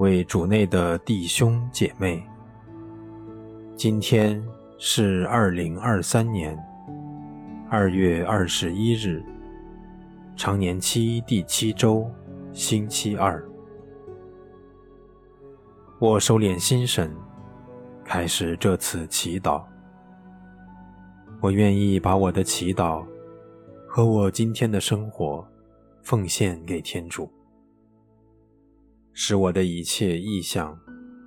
位主内的弟兄姐妹，今天是二零二三年二月二十一日，常年期第七周，星期二。我收敛心神，开始这次祈祷。我愿意把我的祈祷和我今天的生活奉献给天主。使我的一切意向、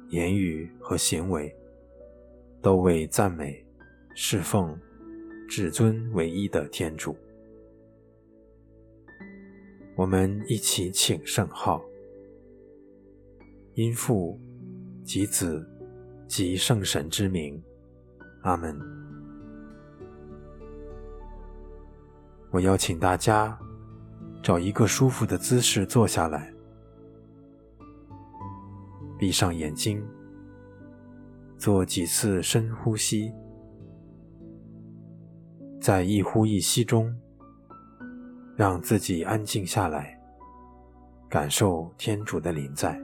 言语和行为，都为赞美、侍奉至尊唯一的天主。我们一起请圣号，因父及子及圣神之名，阿门。我邀请大家找一个舒服的姿势坐下来。闭上眼睛，做几次深呼吸，在一呼一吸中，让自己安静下来，感受天主的临在。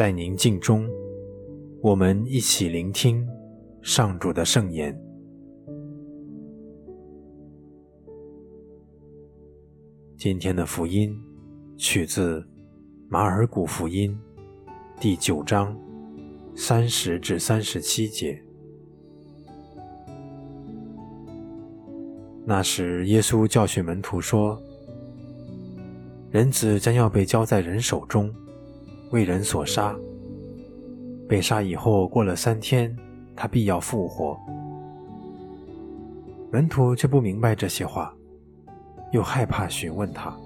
在宁静中，我们一起聆听上主的圣言。今天的福音取自马尔谷福音第九章三十至三十七节。那时，耶稣教训门徒说：“人子将要被交在人手中。”为人所杀，被杀以后过了三天，他必要复活。门徒却不明白这些话，又害怕询问他。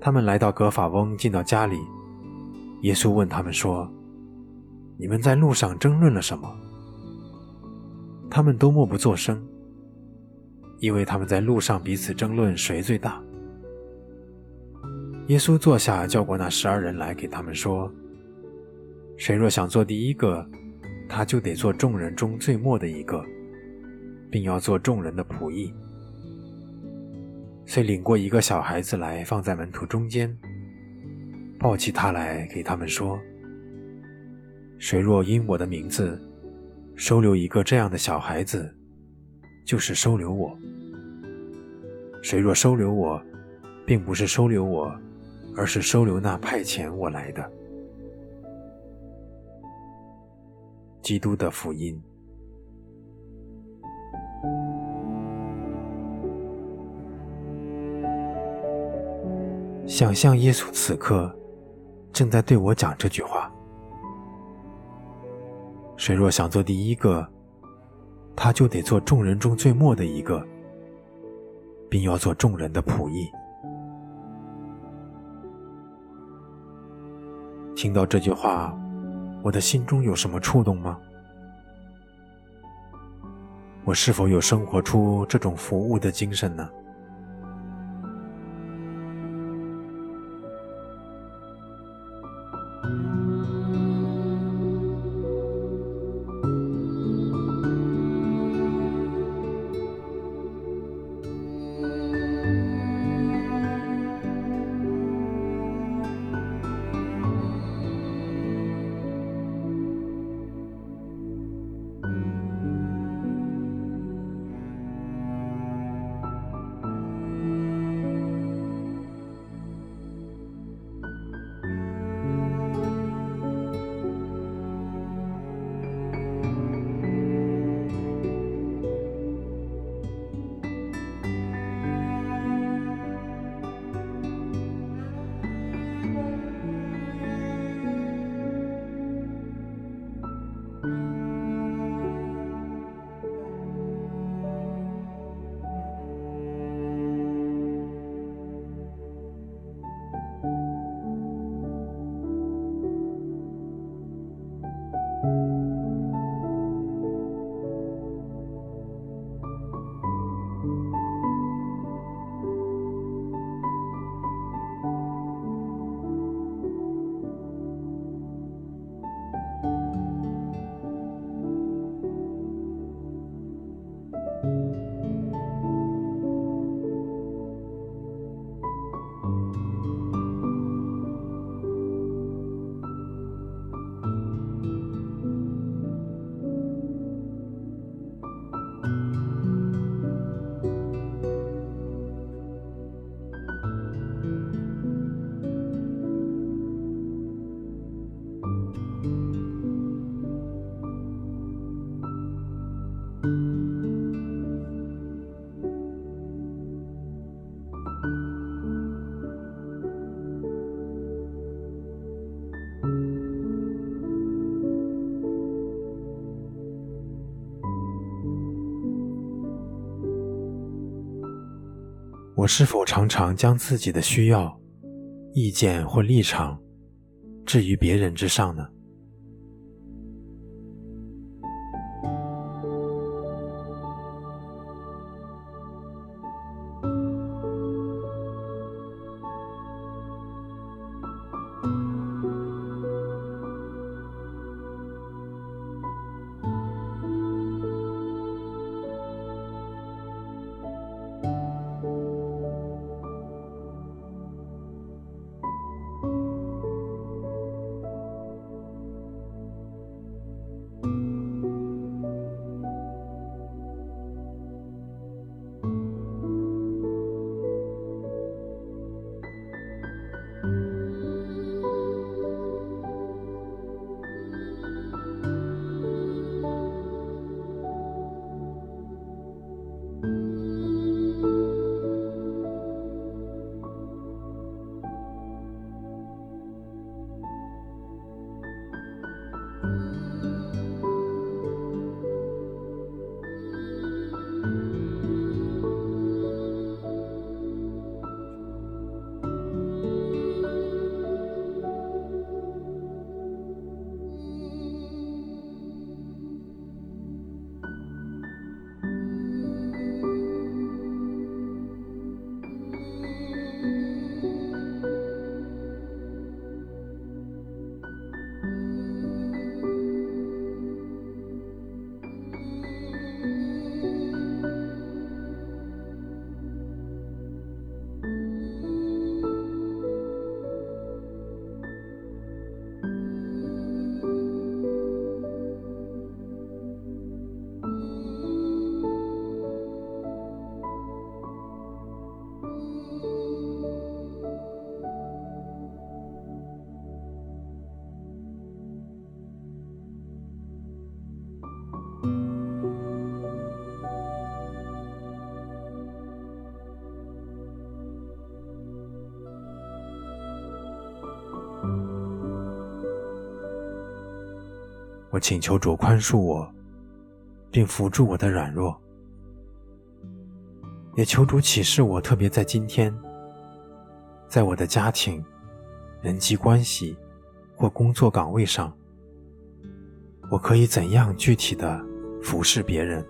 他们来到格法翁，进到家里，耶稣问他们说：“你们在路上争论了什么？”他们都默不作声，因为他们在路上彼此争论谁最大。耶稣坐下，叫过那十二人来，给他们说：“谁若想做第一个，他就得做众人中最末的一个，并要做众人的仆役。”遂领过一个小孩子来，放在门徒中间，抱起他来，给他们说：“谁若因我的名字收留一个这样的小孩子，就是收留我。谁若收留我，并不是收留我。”而是收留那派遣我来的。基督的福音。想象耶稣此刻正在对我讲这句话：谁若想做第一个，他就得做众人中最末的一个，并要做众人的仆役。听到这句话，我的心中有什么触动吗？我是否有生活出这种服务的精神呢？我是否常常将自己的需要、意见或立场置于别人之上呢？我请求主宽恕我，并扶助我的软弱，也求主启示我，特别在今天，在我的家庭、人际关系或工作岗位上，我可以怎样具体的服侍别人。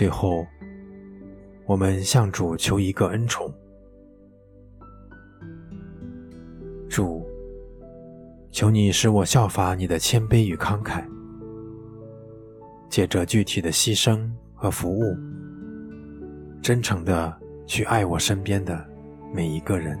最后，我们向主求一个恩宠：主，求你使我效法你的谦卑与慷慨，借着具体的牺牲和服务，真诚地去爱我身边的每一个人。